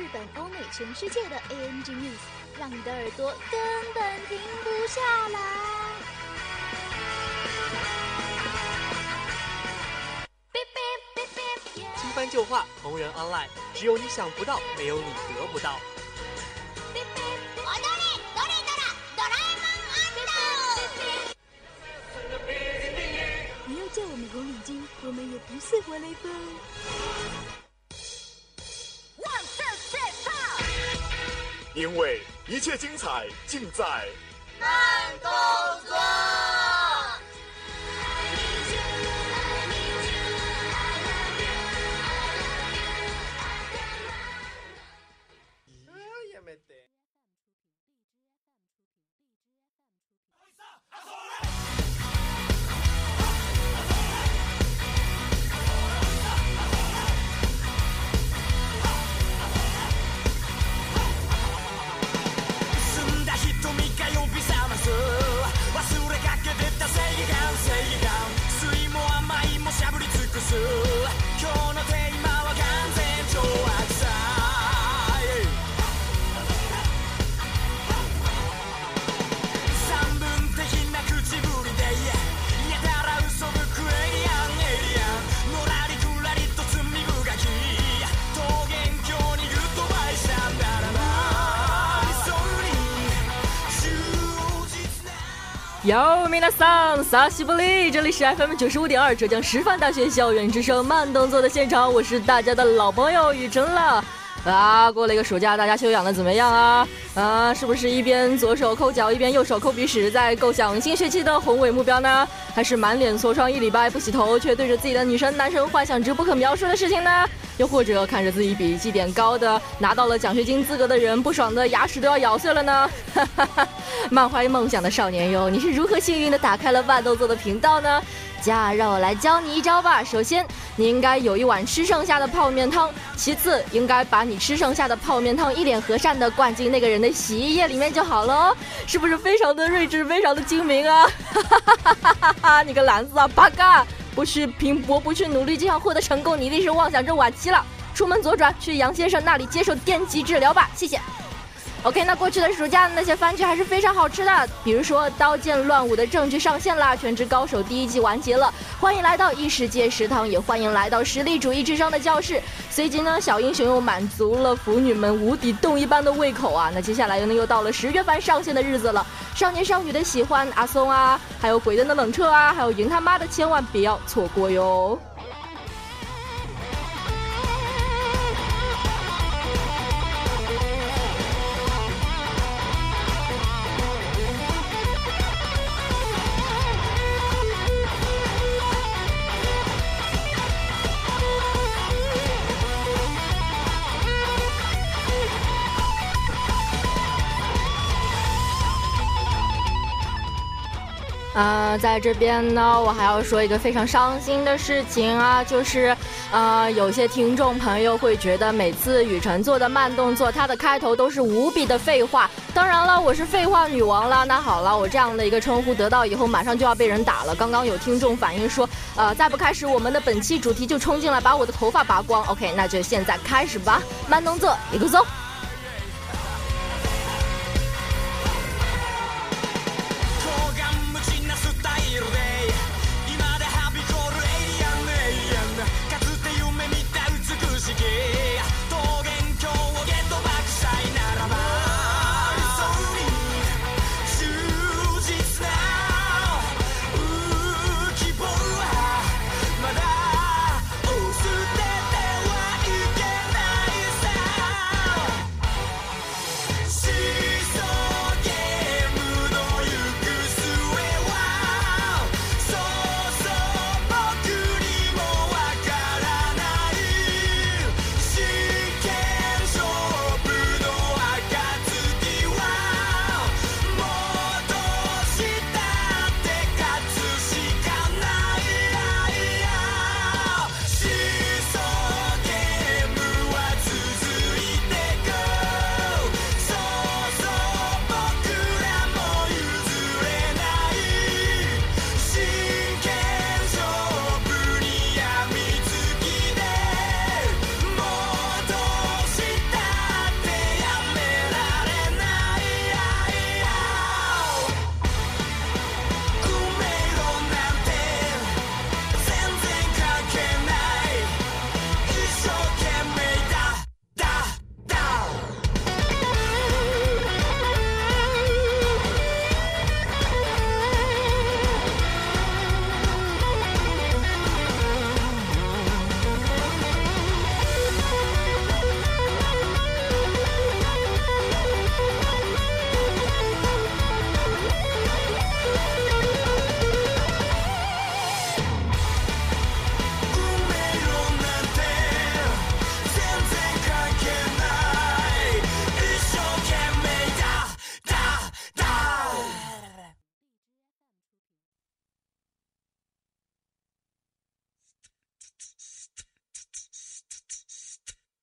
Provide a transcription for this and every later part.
日本、欧美、全世界的 ANG News，让你的耳朵根本停不下来。新番旧话，同人 online，只有你想不到，没有你得不到。叫我们红领巾，我们也不是活雷锋。因为一切精彩尽在慢动作。哟，米娜桑，萨西布利，这里是 FM 九十五点二浙江师范大学校园之声慢动作的现场，我是大家的老朋友雨辰了。啊，过了一个暑假，大家修养的怎么样啊？啊，是不是一边左手抠脚，一边右手抠鼻屎，在构想新学期的宏伟目标呢？还是满脸痤疮一礼拜不洗头，却对着自己的女神男神幻想着不可描述的事情呢？又或者看着自己比绩点高的拿到了奖学金资格的人，不爽的牙齿都要咬碎了呢？哈哈哈！满怀梦想的少年哟，你是如何幸运的打开了慢动作的频道呢？家，让我来教你一招吧。首先，你应该有一碗吃剩下的泡面汤；其次，应该把你吃剩下的泡面汤一脸和善的灌进那个人的洗衣液里面就好了。是不是非常的睿智，非常的精明啊？哈哈哈哈哈哈！你个篮子啊，八嘎！不去拼搏，不去努力，就想获得成功，你一定是妄想症晚期了。出门左转，去杨先生那里接受电击治疗吧，谢谢。OK，那过去的暑假的那些番剧还是非常好吃的，比如说《刀剑乱舞》的正剧上线啦，《全职高手》第一季完结了，欢迎来到异世界食堂，也欢迎来到实力主义智商的教室。随即呢，小英雄又满足了腐女们无底洞一般的胃口啊！那接下来呢，又到了十月番上线的日子了，少年少女的喜欢阿松啊，还有鬼灯的冷彻啊，还有赢他妈的，千万别要错过哟。在这边呢，我还要说一个非常伤心的事情啊，就是，呃，有些听众朋友会觉得每次雨辰做的慢动作，它的开头都是无比的废话。当然了，我是废话女王了。那好了，我这样的一个称呼得到以后，马上就要被人打了。刚刚有听众反映说，呃，再不开始，我们的本期主题就冲进来把我的头发拔光。OK，那就现在开始吧，慢动作，一个走。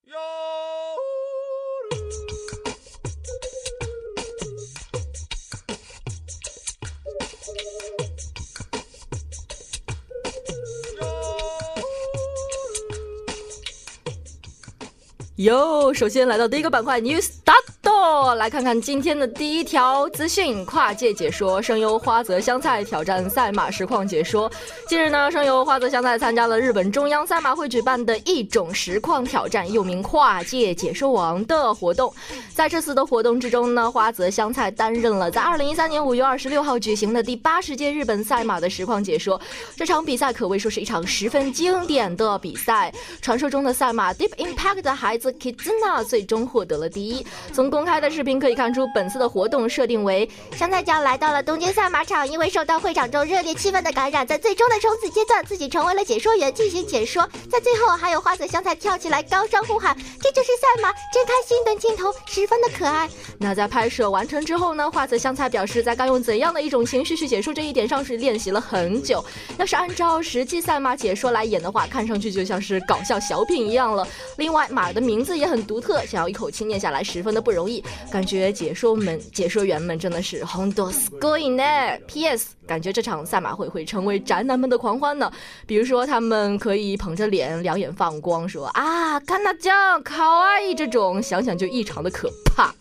哟。哟，首先来到第一个板块 News Start，来看看今天的第一条资讯：跨界解说声优花泽香菜挑战赛马实况解说。近日呢，声优花泽香菜参加了日本中央赛马会举办的一种实况挑战，又名跨界解说王的活动。在这次的活动之中呢，花泽香菜担任了在2013年5月26号举行的第八十届日本赛马的实况解说。这场比赛可谓说是一场十分经典的比赛，传说中的赛马 Deep Impact 的孩子。Kizuna 最终获得了第一。从公开的视频可以看出，本次的活动设定为香菜酱来到了东京赛马场，因为受到会场中热烈气氛的感染，在最终的冲刺阶段，自己成为了解说员进行解说。在最后，还有花泽香菜跳起来高声呼喊：“这就是赛马，真开心！”等镜头十分的可爱。那在拍摄完成之后呢？花泽香菜表示，在该用怎样的一种形式去解说这一点上是练习了很久。要是按照实际赛马解说来演的话，看上去就像是搞笑小品一样了。另外，马的名。字也很独特，想要一口气念下来十分的不容易。感觉解说们、解说员们真的是很多 going 呢。P.S. 感觉这场赛马会会成为宅男们的狂欢呢。比如说，他们可以捧着脸，两眼放光，说啊，看那酱，卡哇伊这种，想想就异常的可啪。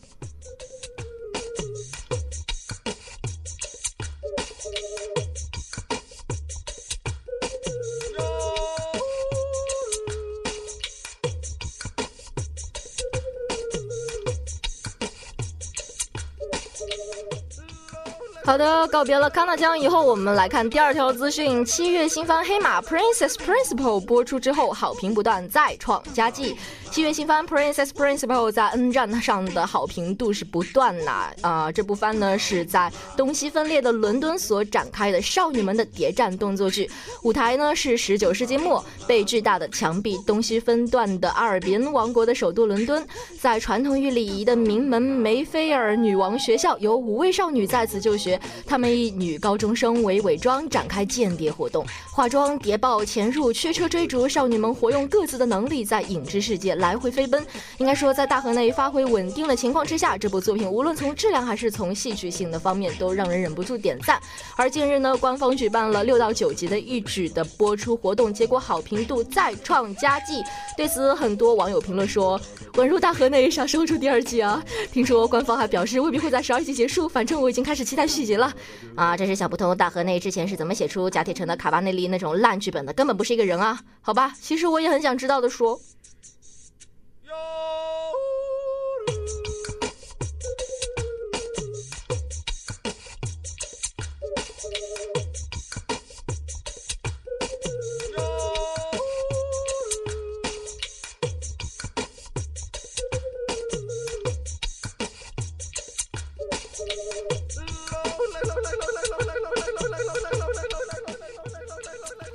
好的，告别了康纳江以后，我们来看第二条资讯。七月新番《黑马 Princess Principal》播出之后，好评不断，再创佳绩。七月新番《Princess Principal》在 N 站上的好评度是不断呐。啊，这部番呢是在东西分裂的伦敦所展开的少女们的谍战动作剧，舞台呢是十九世纪末被巨大的墙壁东西分断的阿尔比恩王国的首都伦敦。在传统与礼仪的名门梅菲尔女王学校，有五位少女在此就学。她们以女高中生为伪装展开间谍活动，化妆、谍报、潜入、驱车追逐。少女们活用各自的能力，在影之世界来回飞奔。应该说，在大河内发挥稳定的情况之下，这部作品无论从质量还是从戏剧性的方面，都让人忍不住点赞。而近日呢，官方举办了六到九集的一举的播出活动，结果好评度再创佳绩。对此，很多网友评论说：“稳入大河内，啥时候出第二季啊？”听说官方还表示未必会在十二集结束，反正我已经开始期待续。集了，啊！真是想不通，大河内之前是怎么写出贾铁城的卡巴内利那种烂剧本的？根本不是一个人啊！好吧，其实我也很想知道的说。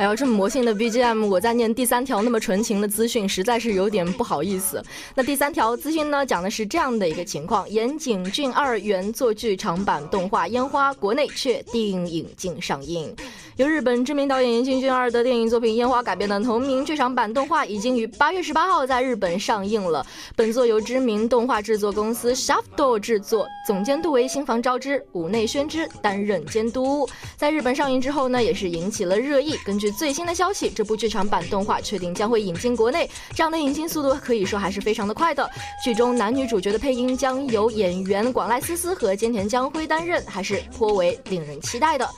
哎呦，这么魔性的 BGM，我在念第三条那么纯情的资讯，实在是有点不好意思。那第三条资讯呢，讲的是这样的一个情况：岩井俊二原作剧场版动画《烟花》国内确定引进上映。由日本知名导演岩井俊二的电影作品《烟花》改编的同名剧场版动画，已经于八月十八号在日本上映了。本作由知名动画制作公司 Shafto 制作，总监督为新房昭之、武内宣之担任监督。在日本上映之后呢，也是引起了热议。根据最新的消息，这部剧场版动画确定将会引进国内，这样的引进速度可以说还是非常的快的。剧中男女主角的配音将由演员广濑丝丝和菅田将晖担任，还是颇为令人期待的。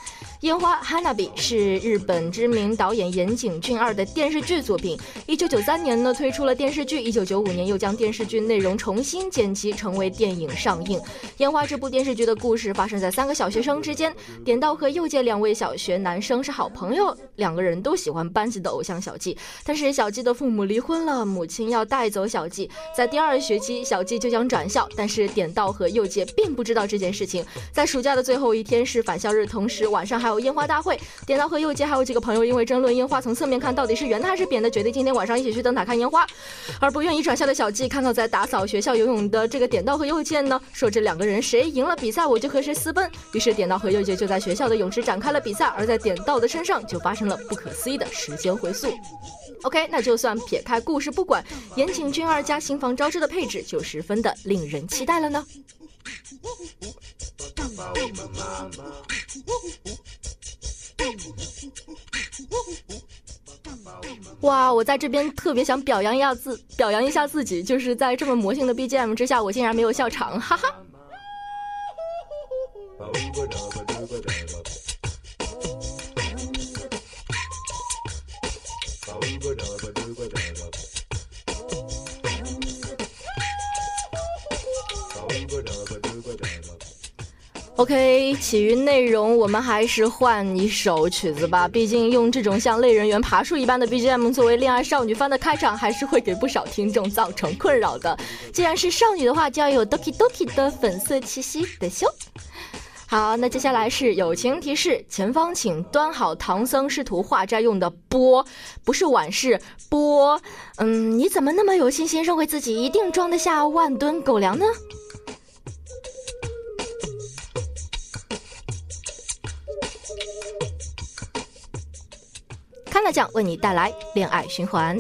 烟花 Hanabi 是日本知名导演岩井俊二的电视剧作品。一九九三年呢推出了电视剧，一九九五年又将电视剧内容重新剪辑成为电影上映。烟花这部电视剧的故事发生在三个小学生之间，点道和右介两位小学男生是好朋友，两个人都喜欢班级的偶像小纪。但是小纪的父母离婚了，母亲要带走小纪，在第二学期小纪就将转校，但是点道和右介并不知道这件事情。在暑假的最后一天是返校日，同时晚上还有烟花大会，点道和右街还有几个朋友因为争论烟花从侧面看到底是圆的还是扁的，决定今天晚上一起去灯塔看烟花。而不愿意转校的小季看到在打扫学校游泳的这个点道和右介呢，说这两个人谁赢了比赛我就和谁私奔。于是点道和右介就在学校的泳池展开了比赛，而在点道的身上就发生了不可思议的时间回溯。OK，那就算撇开故事不管，岩井俊二加新房昭之的配置就十分的令人期待了呢。哇我在这边特别想表扬一下自表扬一下自己就是在这么魔性的 bgm 之下我竟然没有笑场哈哈。ok 其余内容我们还是换一首曲子吧。毕竟用这种像类人猿爬树一般的 bgm 作为恋爱少女番的开场还是会给不少听众造成困扰的。既然是少女的话就要有 dokidoki 的粉色气息的羞好那接下来是友情提示前方请端好唐僧师徒化斋用的钵不是碗是钵。嗯你怎么那么有信心认为自己一定装得下万吨狗粮呢？康乐酱为你带来恋爱循环。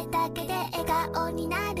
れだけで笑顔になる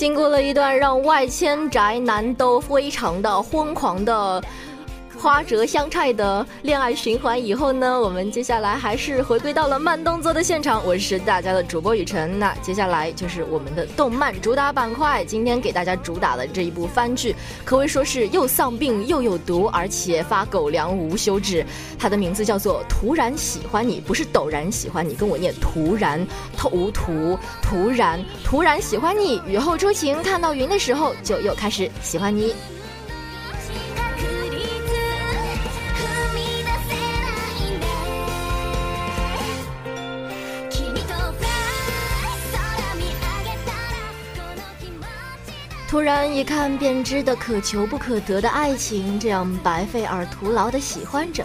经过了一段让外迁宅男都非常的疯狂的。花折香菜的恋爱循环以后呢，我们接下来还是回归到了慢动作的现场。我是大家的主播雨辰，那接下来就是我们的动漫主打板块。今天给大家主打的这一部番剧，可谓说是又丧病又有毒，而且发狗粮无休止。它的名字叫做《突然喜欢你》，不是陡然喜欢你，跟我念突然，突突突然突然喜欢你。雨后初晴，看到云的时候，就又开始喜欢你。突然一看便知的可求不可得的爱情，这样白费而徒劳的喜欢着，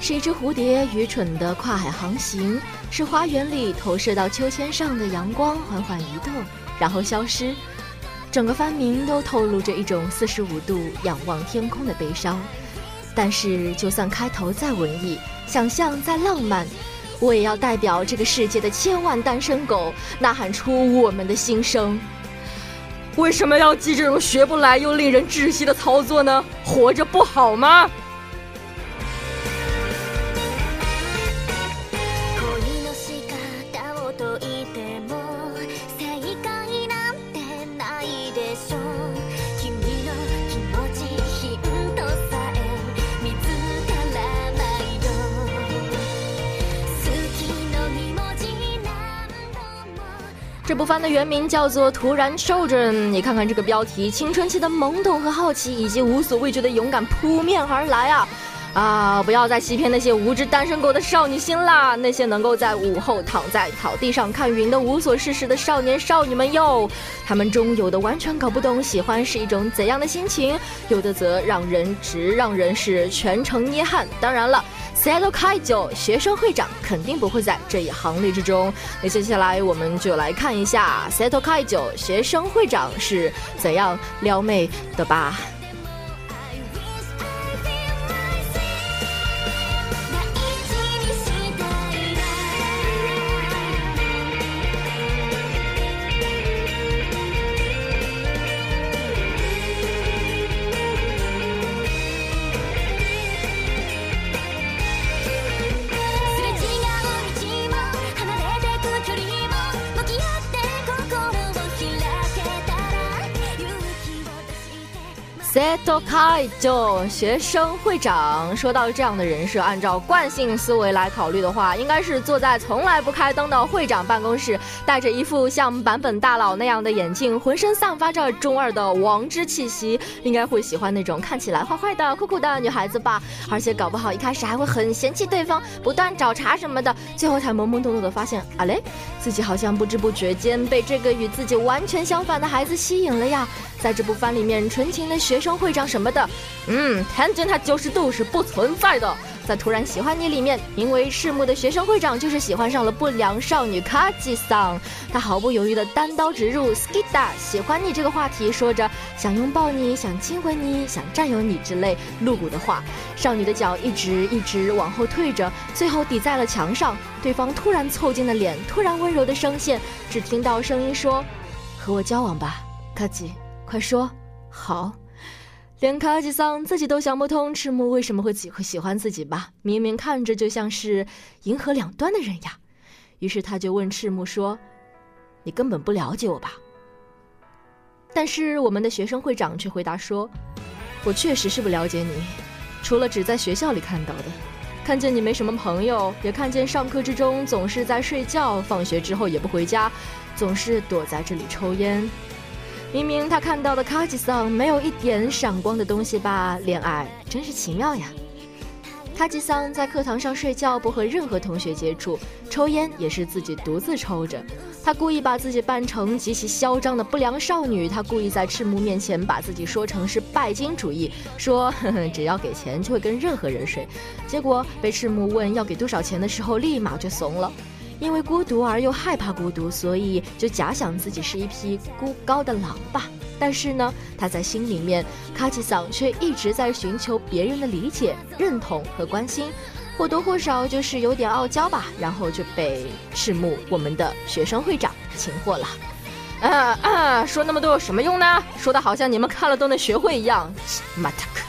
是一只蝴蝶愚蠢的跨海航行，是花园里投射到秋千上的阳光缓缓移动，然后消失。整个番名都透露着一种四十五度仰望天空的悲伤。但是，就算开头再文艺，想象再浪漫，我也要代表这个世界的千万单身狗，呐喊出我们的心声。为什么要记这种学不来又令人窒息的操作呢？活着不好吗？不凡的原名叫做《突然 Children》，你看看这个标题，青春期的懵懂和好奇，以及无所畏惧的勇敢扑面而来啊！啊，不要再欺骗那些无知单身狗的少女心啦！那些能够在午后躺在草地上看云的无所事事的少年少女们哟，他们中有的完全搞不懂喜欢是一种怎样的心情，有的则让人直让人是全程捏汗。当然了。Seto Kaijo 学生会长肯定不会在这一行列之中。那接下来我们就来看一下 Seto Kaijo 学生会长是怎样撩妹的吧。Seto Kaijo 学生会长说到这样的人设，按照惯性思维来考虑的话，应该是坐在从来不开灯的会长办公室，戴着一副像版本大佬那样的眼镜，浑身散发着中二的王之气息，应该会喜欢那种看起来坏坏的、酷酷的女孩子吧。而且搞不好一开始还会很嫌弃对方，不断找茬什么的，最后才懵懵懂懂的发现，啊嘞，自己好像不知不觉间被这个与自己完全相反的孩子吸引了呀。在这部番里面，纯情的学生。会长什么的，嗯，天真他九十度是不存在的。在突然喜欢你里面，名为赤木的学生会长就是喜欢上了不良少女卡吉桑，他毫不犹豫的单刀直入 skida 喜欢你这个话题，说着想拥抱你，想亲吻你，想占有你之类露骨的话。少女的脚一直一直往后退着，最后抵在了墙上。对方突然凑近了脸，突然温柔的声线，只听到声音说：“和我交往吧，卡吉，快说好。”连卡吉桑自己都想不通赤木为什么会喜会喜欢自己吧？明明看着就像是银河两端的人呀。于是他就问赤木说：“你根本不了解我吧？”但是我们的学生会长却回答说：“我确实是不了解你，除了只在学校里看到的，看见你没什么朋友，也看见上课之中总是在睡觉，放学之后也不回家，总是躲在这里抽烟。”明明他看到的卡吉桑没有一点闪光的东西吧？恋爱真是奇妙呀！卡吉桑在课堂上睡觉，不和任何同学接触，抽烟也是自己独自抽着。他故意把自己扮成极其嚣张的不良少女，他故意在赤木面前把自己说成是拜金主义，说呵呵 只要给钱就会跟任何人睡。结果被赤木问要给多少钱的时候，立马就怂了。因为孤独而又害怕孤独，所以就假想自己是一匹孤高的狼吧。但是呢，他在心里面，卡奇桑却一直在寻求别人的理解、认同和关心，或多或少就是有点傲娇吧。然后就被赤木我们的学生会长擒获了。啊啊！说那么多有什么用呢？说的好像你们看了都能学会一样。马塔克。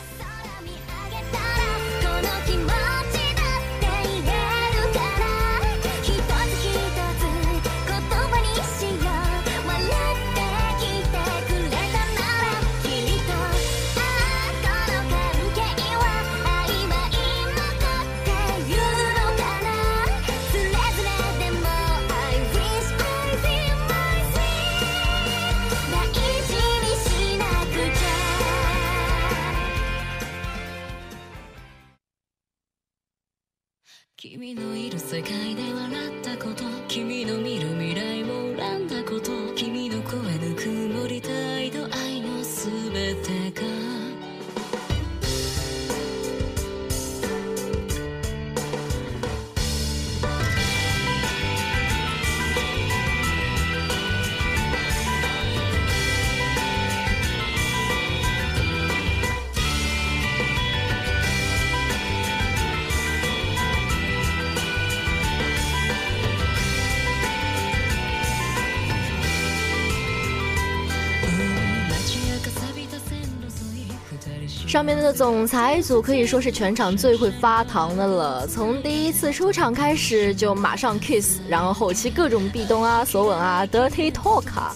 上面的总裁组可以说是全场最会发糖的了，从第一次出场开始就马上 kiss，然后后期各种壁咚啊、索吻啊、dirty talk 啊。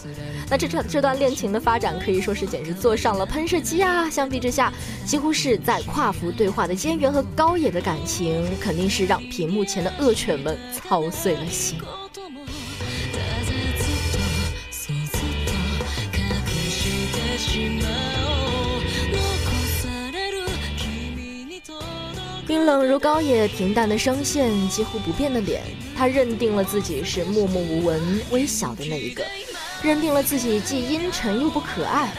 那这段这段恋情的发展可以说是简直坐上了喷射机啊！相比之下，几乎是在跨服对话的菅原和高野的感情，肯定是让屏幕前的恶犬们操碎了心。冷如高野，平淡的声线，几乎不变的脸，他认定了自己是默默无闻、微小的那一个，认定了自己既阴沉又不可爱。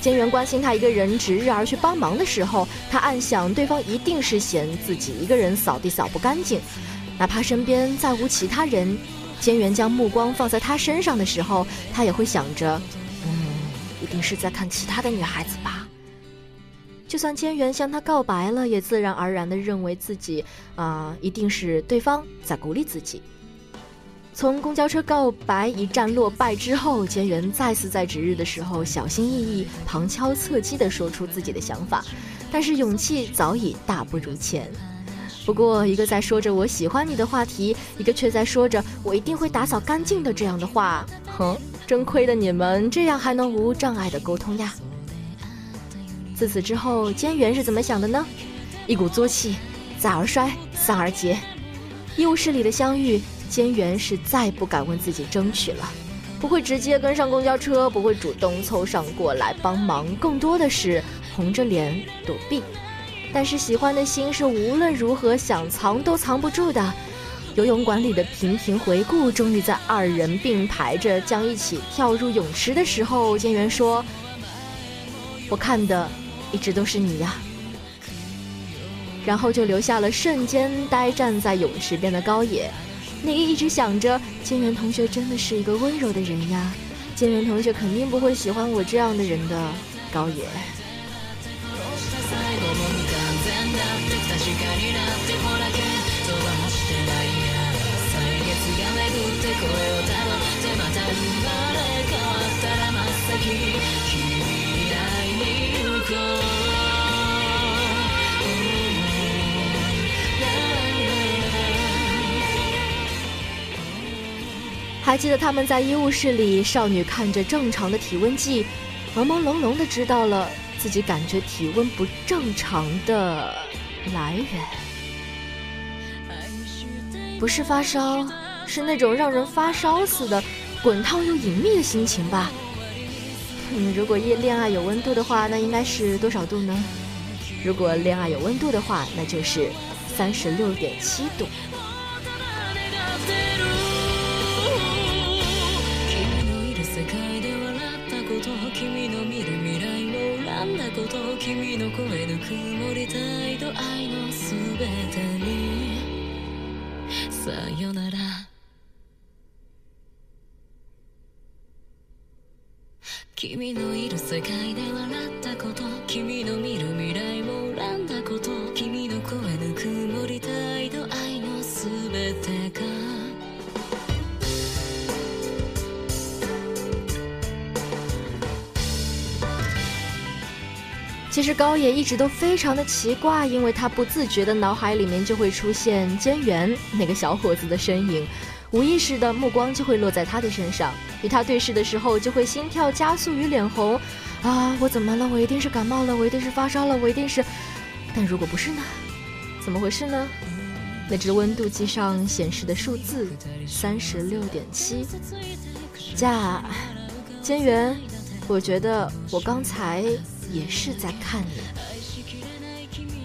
菅原关心他一个人值日而去帮忙的时候，他暗想对方一定是嫌自己一个人扫地扫不干净，哪怕身边再无其他人，菅原将目光放在他身上的时候，他也会想着，嗯，一定是在看其他的女孩子吧。就算千源向他告白了，也自然而然地认为自己啊、一定是对方在鼓励自己。从公交车告白一战落败之后，千源再次在值日的时候小心翼翼、旁敲侧击地说出自己的想法，但是勇气早已大不如前。不过，一个在说着“我喜欢你”的话题，一个却在说着“我一定会打扫干净的”这样的话，哼，真亏得你们这样还能无障碍的沟通呀！自此之后，菅原是怎么想的呢？一鼓作气，再而衰，三而竭。医务室里的相遇，菅原是再不敢问自己争取了，不会直接跟上公交车，不会主动凑上过来帮忙，更多的是红着脸躲避。但是喜欢的心是无论如何想藏都藏不住的。游泳馆里的频频回顾，终于在二人并排着将一起跳入泳池的时候，菅原说：“我看的一直都是你呀。”然后就留下了瞬间呆站在泳池边的高野。那个一直想着菅原同学真的是一个温柔的人呀，菅原同学肯定不会喜欢我这样的人的高野。还记得他们在医务室里，少女看着正常的体温计，朦朦胧胧的知道了自己感觉体温不正常的来源，不是发烧，是那种让人发烧似的滚烫又隐秘的心情吧。嗯，如果恋恋爱有温度的话，那应该是多少度呢？如果恋爱有温度的话，那就是三十六点七度。君のいる世界で笑ったこと君の見る未来も恨んだこと君の声ぬくもりたいと愛のすべてにさよなら 君のいる世界で笑ったこと。君の見る未来も恨んだこと。君の声愛のてが。其实高野一直都非常的奇怪，因为他不自觉的脑海里面就会出现菅原那个小伙子的身影。无意识的目光就会落在他的身上，与他对视的时候就会心跳加速与脸红。啊，我怎么了？我一定是感冒了，我一定是发烧了，我一定是……但如果不是呢？怎么回事呢？那只温度计上显示的数字三十六点七，驾，菅原，我觉得我刚才也是在看你。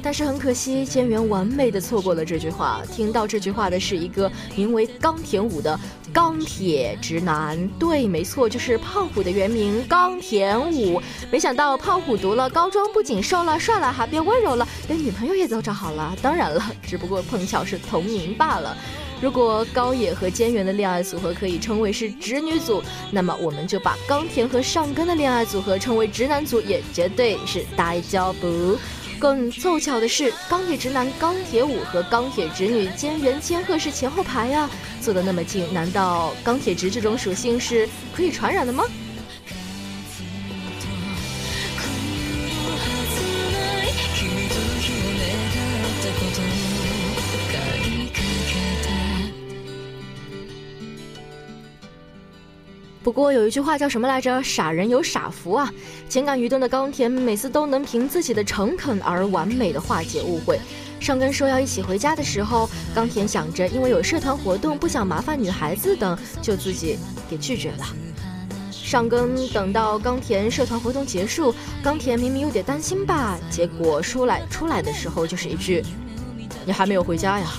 但是很可惜，菅原完美的错过了这句话。听到这句话的是一个名为冈田武的钢铁直男。对，没错，就是胖虎的原名冈田武。没想到胖虎读了高中，不仅瘦了、帅了，还变温柔了，连女朋友也都找好了。当然了，只不过碰巧是同名罢了。如果高野和菅原的恋爱组合可以称为是直女组，那么我们就把冈田和上根的恋爱组合称为直男组，也绝对是大交不。更凑巧的是，钢铁直男钢铁舞和钢铁直女菅原千鹤是前后排呀，坐得那么近，难道钢铁直这种属性是可以传染的吗？不过有一句话叫什么来着？傻人有傻福啊！情感愚钝的冈田每次都能凭自己的诚恳而完美的化解误会。上根说要一起回家的时候，冈田想着因为有社团活动不想麻烦女孩子等，就自己给拒绝了。上根等到冈田社团活动结束，冈田明明有点担心吧，结果出来出来的时候就是一句：“你还没有回家呀？”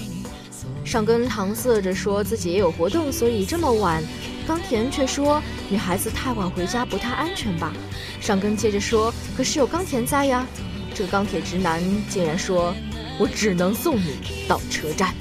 上根搪塞着说自己也有活动，所以这么晚。冈田却说：“女孩子太晚回家不太安全吧？”上根接着说：“可是有冈田在呀。”这个钢铁直男竟然说：“我只能送你到车站。”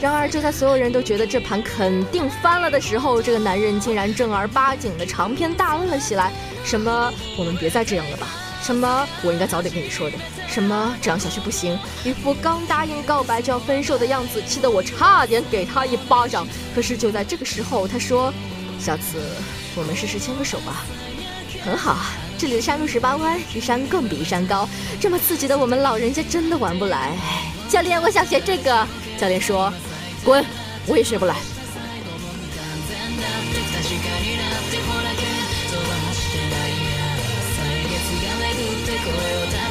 然而，就在所有人都觉得这盘肯定翻了的时候，这个男人竟然正儿八经的长篇大论了起来：“什么？我们别再这样了吧？什么？我应该早点跟你说的？什么？这样下去不行！”一副刚答应告白就要分手的样子，气得我差点给他一巴掌。可是就在这个时候，他说：“下次我们试试牵个手吧。”很好啊，这里的山路十八弯，一山更比一山高，这么刺激的我们老人家真的玩不来。教练，我想学这个。教练说：“滚，我也学不来。”愛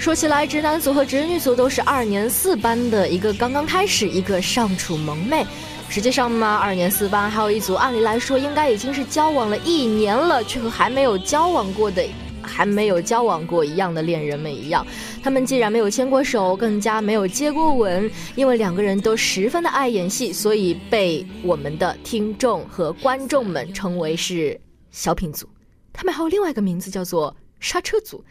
说起来，直男组和直女组都是二年四班的，一个刚刚开始，一个尚处萌妹。实际上嘛，二年四班还有一组，按理来说应该已经是交往了一年了，却和还没有交往过的、还没有交往过一样的恋人们一样。他们既然没有牵过手，更加没有接过吻，因为两个人都十分的爱演戏，所以被我们的听众和观众们称为是小品组。他们还有另外一个名字叫做。刹车组，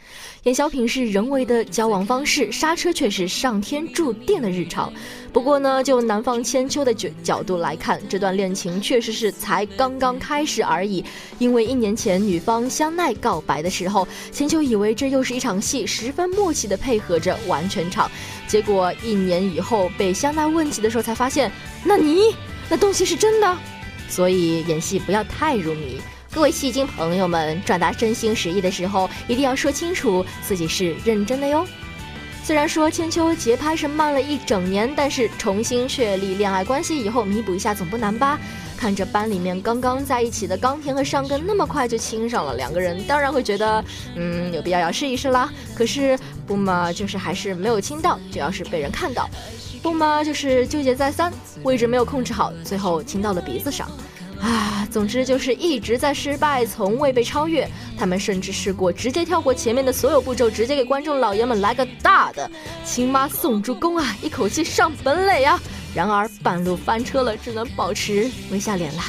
演小品是人为的交往方式，刹车却是上天注定的日常。不过呢，就男方千秋的角角度来看，这段恋情确实是才刚刚开始而已。因为一年前女方香奈告白的时候，千秋以为这又是一场戏，十分默契的配合着完全场。结果一年以后被香奈问起的时候，才发现，那你那东西是真的。所以演戏不要太入迷。各位戏精朋友们，转达真心实意的时候，一定要说清楚自己是认真的哟。虽然说千秋节拍是慢了一整年，但是重新确立恋爱关系以后，弥补一下总不难吧？看着班里面刚刚在一起的冈田和上根那么快就亲上了，两个人当然会觉得，嗯，有必要要试一试啦。可是不嘛，就是还是没有亲到，主要是被人看到；不嘛，就是纠结再三，位置没有控制好，最后亲到了鼻子上。啊总之就是一直在失败从未被超越。他们甚至试过直接跳过前面的所有步骤直接给观众老爷们来个大的亲妈送助攻啊一口气上本垒啊然而半路翻车了只能保持微笑脸了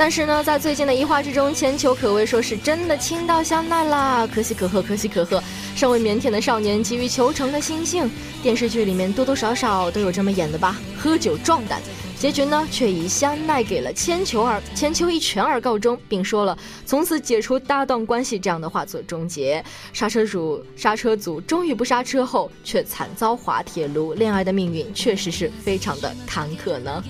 但是呢，在最近的一话之中，千秋可谓说是真的亲到香奈啦，可喜可贺，可喜可贺。尚未腼腆的少年，急于求成的心性，电视剧里面多多少少都有这么演的吧？喝酒壮胆，结局呢却以香奈给了千秋而千秋一拳而告终，并说了从此解除搭档关系这样的话做终结。刹车组刹车组终于不刹车后，却惨遭滑铁卢，恋爱的命运确实是非常的坎坷呢。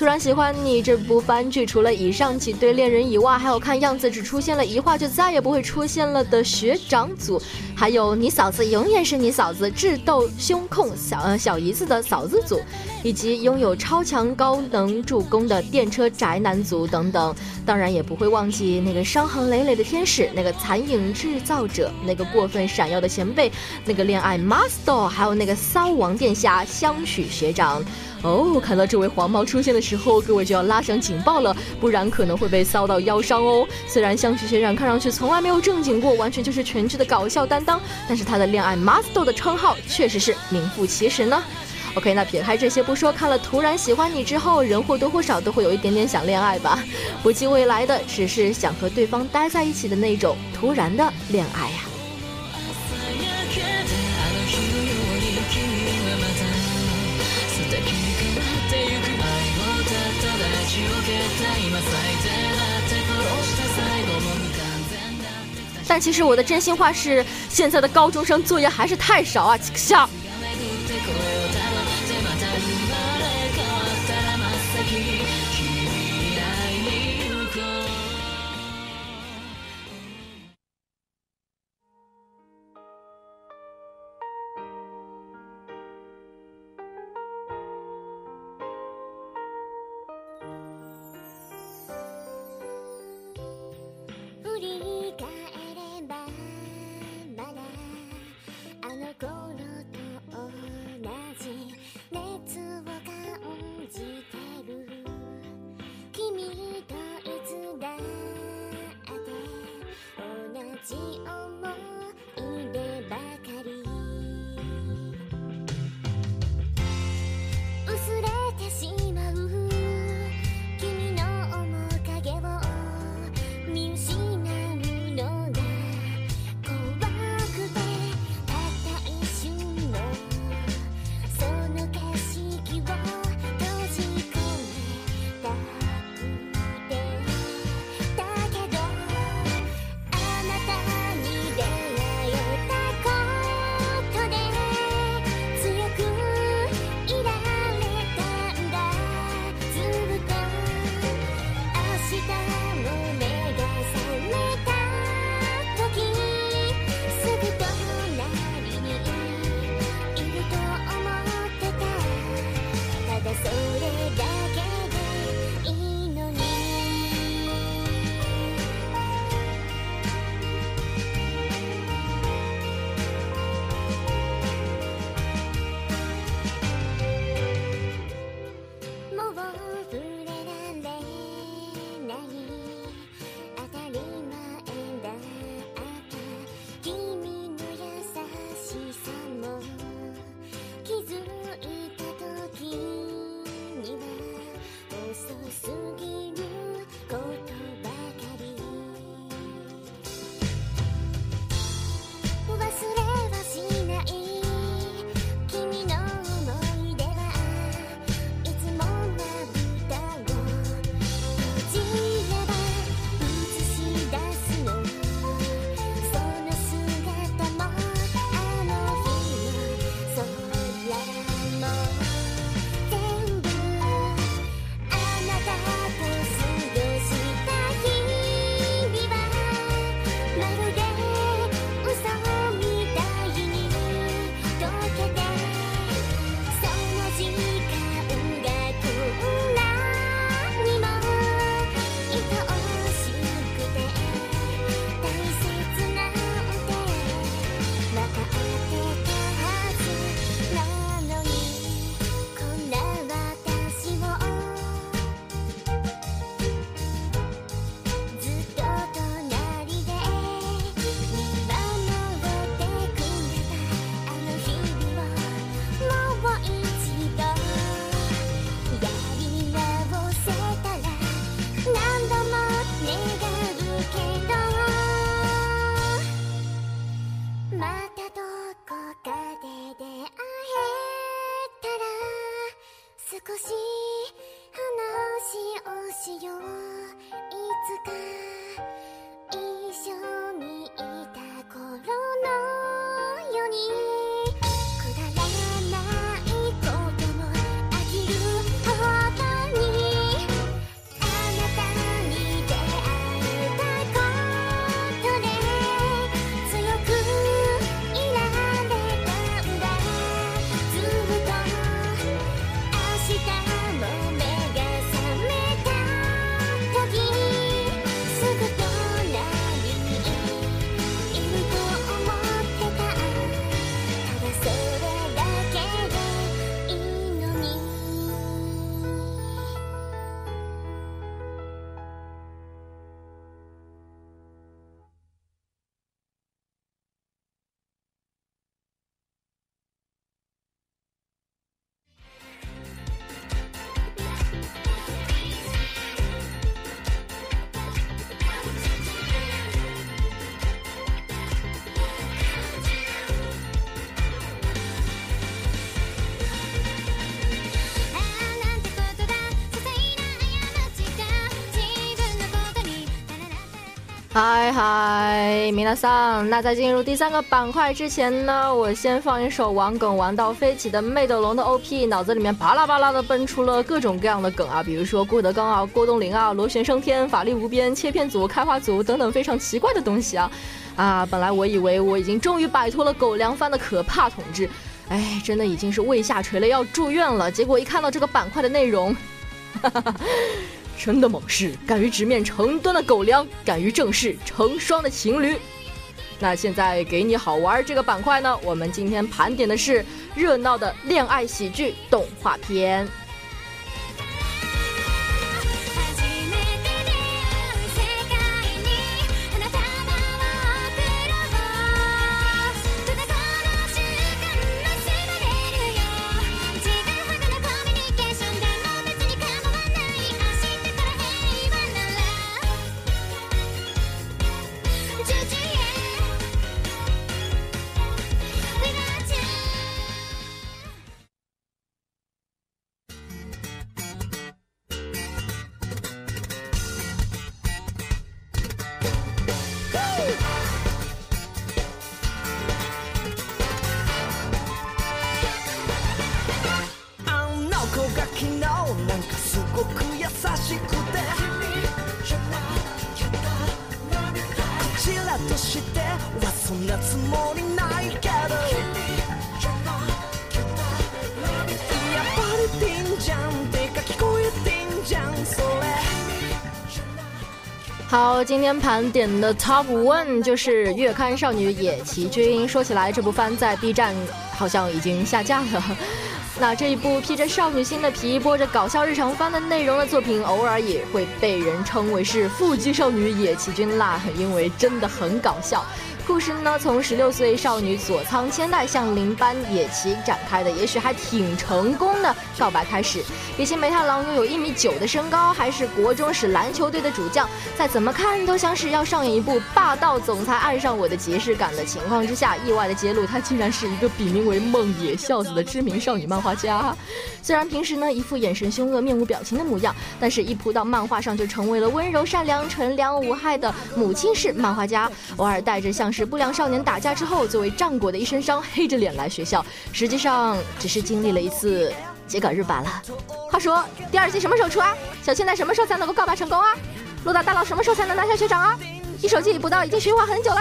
突然喜欢你这部番剧，除了以上几对恋人以外，还有看样子只出现了一话就再也不会出现了的学长组，还有你嫂子永远是你嫂子智斗胸控小呃小姨子的嫂子组，以及拥有超强高能助攻的电车宅男组等等。当然也不会忘记那个伤痕累累的天使，那个残影制造者，那个过分闪耀的前辈，那个恋爱 master，还有那个骚王殿下香许学长。哦，看到这位黄毛出现的时候，各位就要拉响警报了，不然可能会被骚到腰伤哦。虽然香取学长看上去从来没有正经过，完全就是全剧的搞笑担当，但是他的恋爱 master 的称号确实是名副其实呢。OK，那撇开这些不说，看了《突然喜欢你》之后，人或多或少都会有一点点想恋爱吧。不计未来的，只是想和对方待在一起的那种突然的恋爱呀、但其实我的真心话是，现在的高中生作业还是太少啊！笑。嗨嗨，米娜桑。那在进入第三个板块之前呢，我先放一首玩梗玩到飞起的魅斗龙的 OP，脑子里面巴拉巴拉的蹦出了各种各样的梗啊，比如说郭德纲啊、郭冬临啊、螺旋升天、法力无边、切片组、开花组等等非常奇怪的东西啊。啊，本来我以为我已经终于摆脱了狗粮番的可怕统治，哎，真的已经是胃下垂了，要住院了。结果一看到这个板块的内容，哈哈哈。真的猛士，敢于直面成吨的狗粮，敢于正视成双的情侣。那现在给你好玩这个板块呢，我们今天盘点的是热闹的恋爱喜剧动画片。今天盘点的 Top One 就是《月刊少女野崎君》。说起来，这部番在 B 站好像已经下架了。那这一部披着少女心的皮、播着搞笑日常番的内容的作品，偶尔也会被人称为是腹肌少女野崎君啦，因为真的很搞笑。故事呢，从十六岁少女佐仓千代向邻班野崎展开的，也许还挺成功的告白开始。野崎梅太郎拥有一米九的身高，还是国中时篮球队的主将，在怎么看都像是要上演一部霸道总裁爱上我的即视感的情况之下，意外的揭露他竟然是一个笔名为梦野孝子的知名少女漫画家。虽然平时呢一副眼神凶恶、面无表情的模样，但是一扑到漫画上就成为了温柔善良、纯良无害的母亲式漫画家，偶尔带着像是。不良少年打架之后，作为战果的一身伤，黑着脸来学校，实际上只是经历了一次秸秆日罢了。话说，第二季什么时候出啊？小千代什么时候才能够告白成功啊？陆大大佬什么时候才能拿下学长啊？一手记不到，已经循环很久了。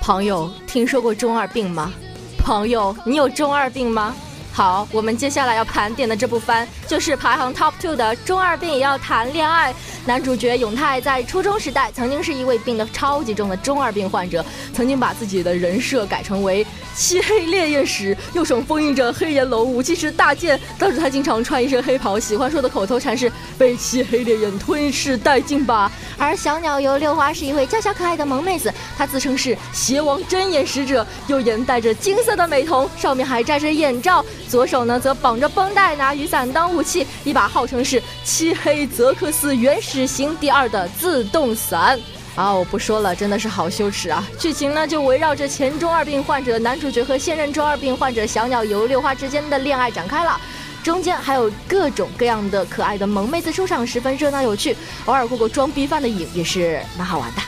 朋友，听说过中二病吗？朋友，你有中二病吗？好，我们接下来要盘点的这部番就是排行 top two 的《中二病也要谈恋爱》。男主角永泰在初中时代曾经是一位病得超级重的中二病患者，曾经把自己的人设改成为漆黑烈焰使，右手封印着黑炎龙，武器是大剑，导致他经常穿一身黑袍，喜欢说的口头禅是“被漆黑烈焰吞噬殆尽吧”。而小鸟游六花是一位娇小可爱的萌妹子，她自称是邪王真眼使者，右眼戴着金色的美瞳，上面还戴着眼罩，左手呢则绑着绷带，拿雨伞当武器，一把号称是漆黑泽克斯原始。型第二的自动伞啊！我不说了，真的是好羞耻啊！剧情呢就围绕着前中二病患者男主角和现任中二病患者小鸟游六花之间的恋爱展开了，中间还有各种各样的可爱的萌妹子出场，十分热闹有趣，偶尔过过装逼犯的瘾也是蛮好玩的。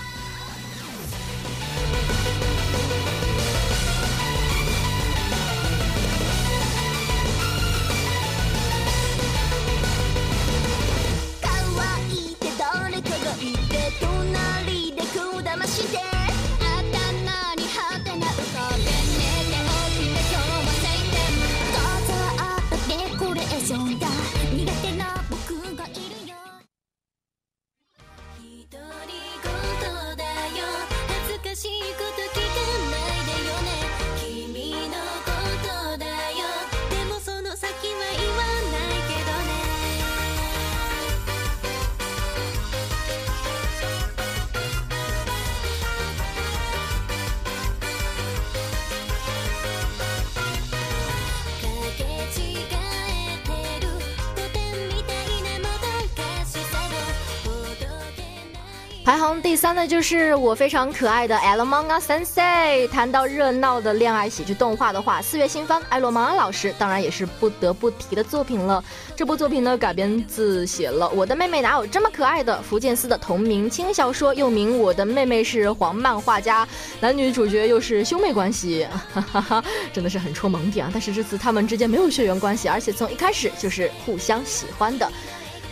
就是我非常可爱的《L Manga Sensei》。谈到热闹的恋爱喜剧动画的话，四月新番艾罗芒老师当然也是不得不提的作品了。这部作品呢改编自写了《我的妹妹哪有这么可爱》的福建司的同名轻小说，又名《我的妹妹是黄漫画家》，男女主角又是兄妹关系，哈哈哈，真的是很戳萌点啊！但是这次他们之间没有血缘关系，而且从一开始就是互相喜欢的。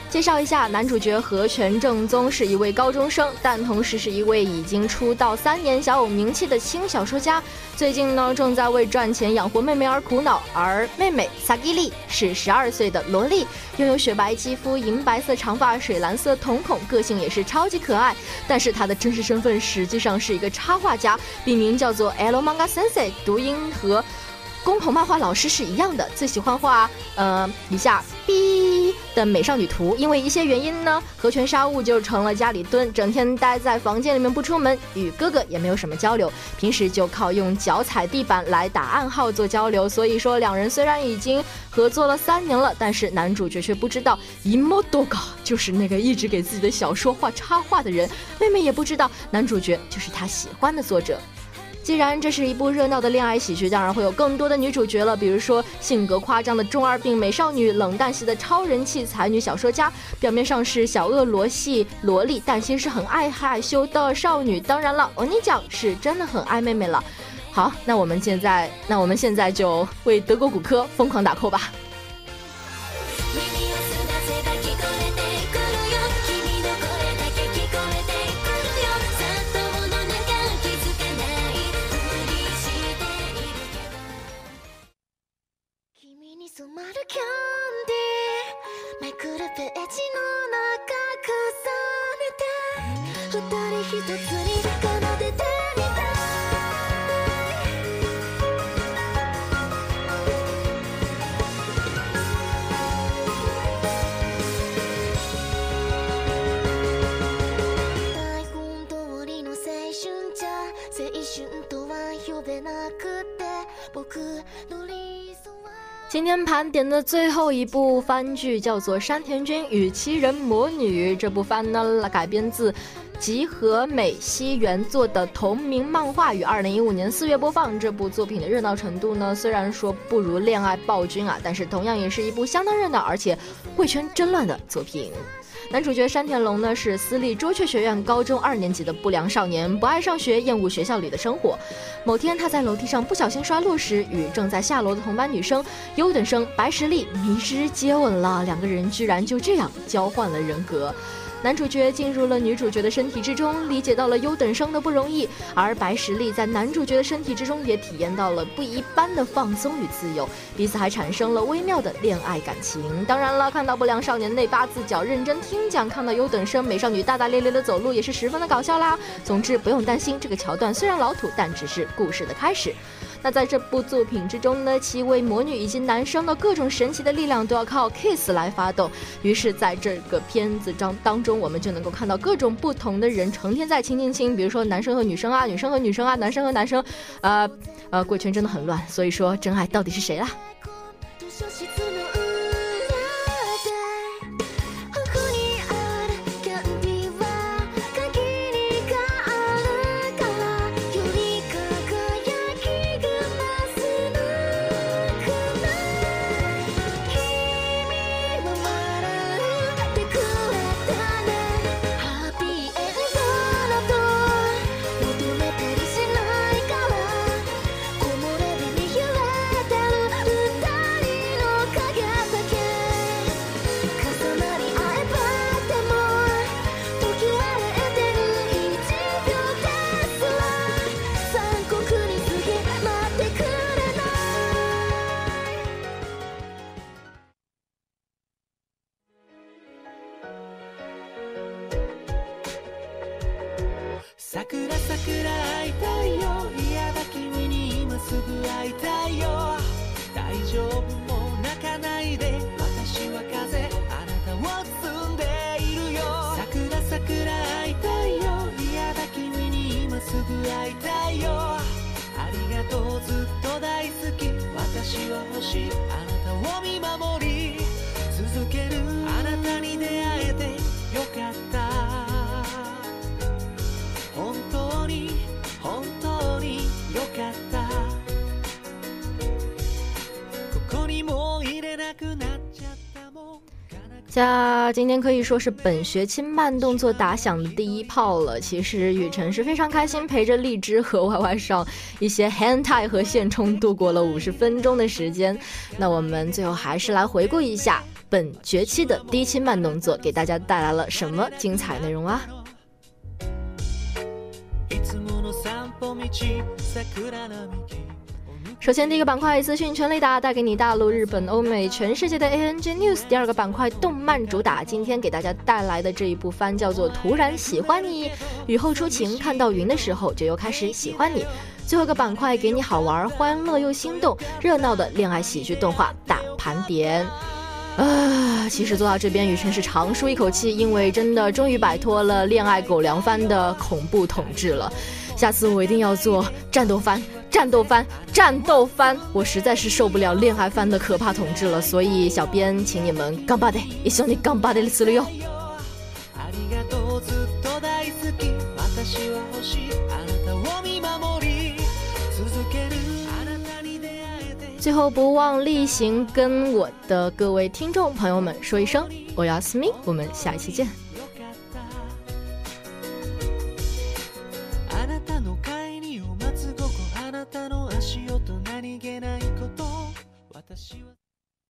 介绍一下，男主角和泉正宗是一位高中生，但同时是一位已经出道三年、小有名气的轻小说家。最近呢，正在为赚钱养活妹妹而苦恼。而妹妹萨基利是十二岁的萝莉，拥有雪白肌肤、银白色长发、水蓝色瞳孔，个性也是超级可爱。但是她的真实身份实际上是一个插画家，笔名叫做 L Manga Sensei，读音和。宫童漫画老师是一样的，最喜欢画呃一下 B 的美少女图。因为一些原因呢，河泉沙悟就成了家里蹲，整天待在房间里面不出门，与哥哥也没有什么交流，平时就靠用脚踩地板来打暗号做交流。所以说，两人虽然已经合作了三年了，但是男主角却不知道 Imodoga 就是那个一直给自己的小说画插画的人，妹妹也不知道男主角就是他喜欢的作者。既然这是一部热闹的恋爱喜剧，当然会有更多的女主角了。比如说性格夸张的中二病美少女，冷淡系的超人气才女小说家，表面上是小恶魔系萝莉，但其实很爱害羞的少女。当然了，欧尼酱是真的很爱妹妹了。好，那我们现在，那我们现在就为德国骨科疯狂打 call 吧。今天盘点的最后一部番剧叫做《山田君与七人魔女》。这部番呢改编自集合美希原作的同名漫画，于二零一五年四月播放。这部作品的热闹程度呢，虽然说不如《恋爱暴君》啊，但是同样也是一部相当热闹而且贵圈真乱的作品。男主角山田龙呢是私立朱雀学院高中二年级的不良少年，不爱上学，厌恶学校里的生活。某天他在楼梯上不小心摔落时，与正在下楼的同班女生优等生白石莉迷之接吻了，两个人居然就这样交换了人格。男主角进入了女主角的身体之中，理解到了优等生的不容易，而白石莉在男主角的身体之中也体验到了不一般的放松与自由，彼此还产生了微妙的恋爱感情。当然了，看到不良少年内八字脚认真听讲，看到优等生美少女大大咧咧的走路，也是十分的搞笑啦。总之不用担心，这个桥段虽然老土，但只是故事的开始。那在这部作品之中呢，七位魔女以及男生的各种神奇的力量都要靠 kiss 来发动。于是，在这个片子当当中，我们就能够看到各种不同的人成天在亲亲亲，比如说男生和女生啊，女生和女生啊，男生和男生，呃呃，贵圈真的很乱。所以说，真爱到底是谁啦？家今天可以说是本学期慢动作打响的第一炮了。其实雨辰是非常开心，陪着荔枝和 Y Y 上一些 hand tie 和现充度过了五十分钟的时间。那我们最后还是来回顾一下本学期的第一期慢动作，给大家带来了什么精彩内容啊？首先，第一个板块资讯全雷达带给你大陆、日本、欧美、全世界的 ANG News。第二个板块动漫主打，今天给大家带来的这一部番叫做《突然喜欢你》，雨后初晴，看到云的时候就又开始喜欢你。最后一个板块给你好玩、欢乐又心动、热闹的恋爱喜剧动画大盘点。啊，其实做到这边，雨辰是长舒一口气，因为真的终于摆脱了恋爱狗粮番的恐怖统治了。下次我一定要做战斗番。战斗番，战斗番，我实在是受不了恋愛番的可怕统治了，所以小編請你們頑張って一緒に頑張れするよ。ありがとうずっと大好き私は欲しいあなたを見守り続けるあなたに出会えて最後不忘例行跟我的各位聽眾朋友們說一聲我要思密，我們下一期見。 私は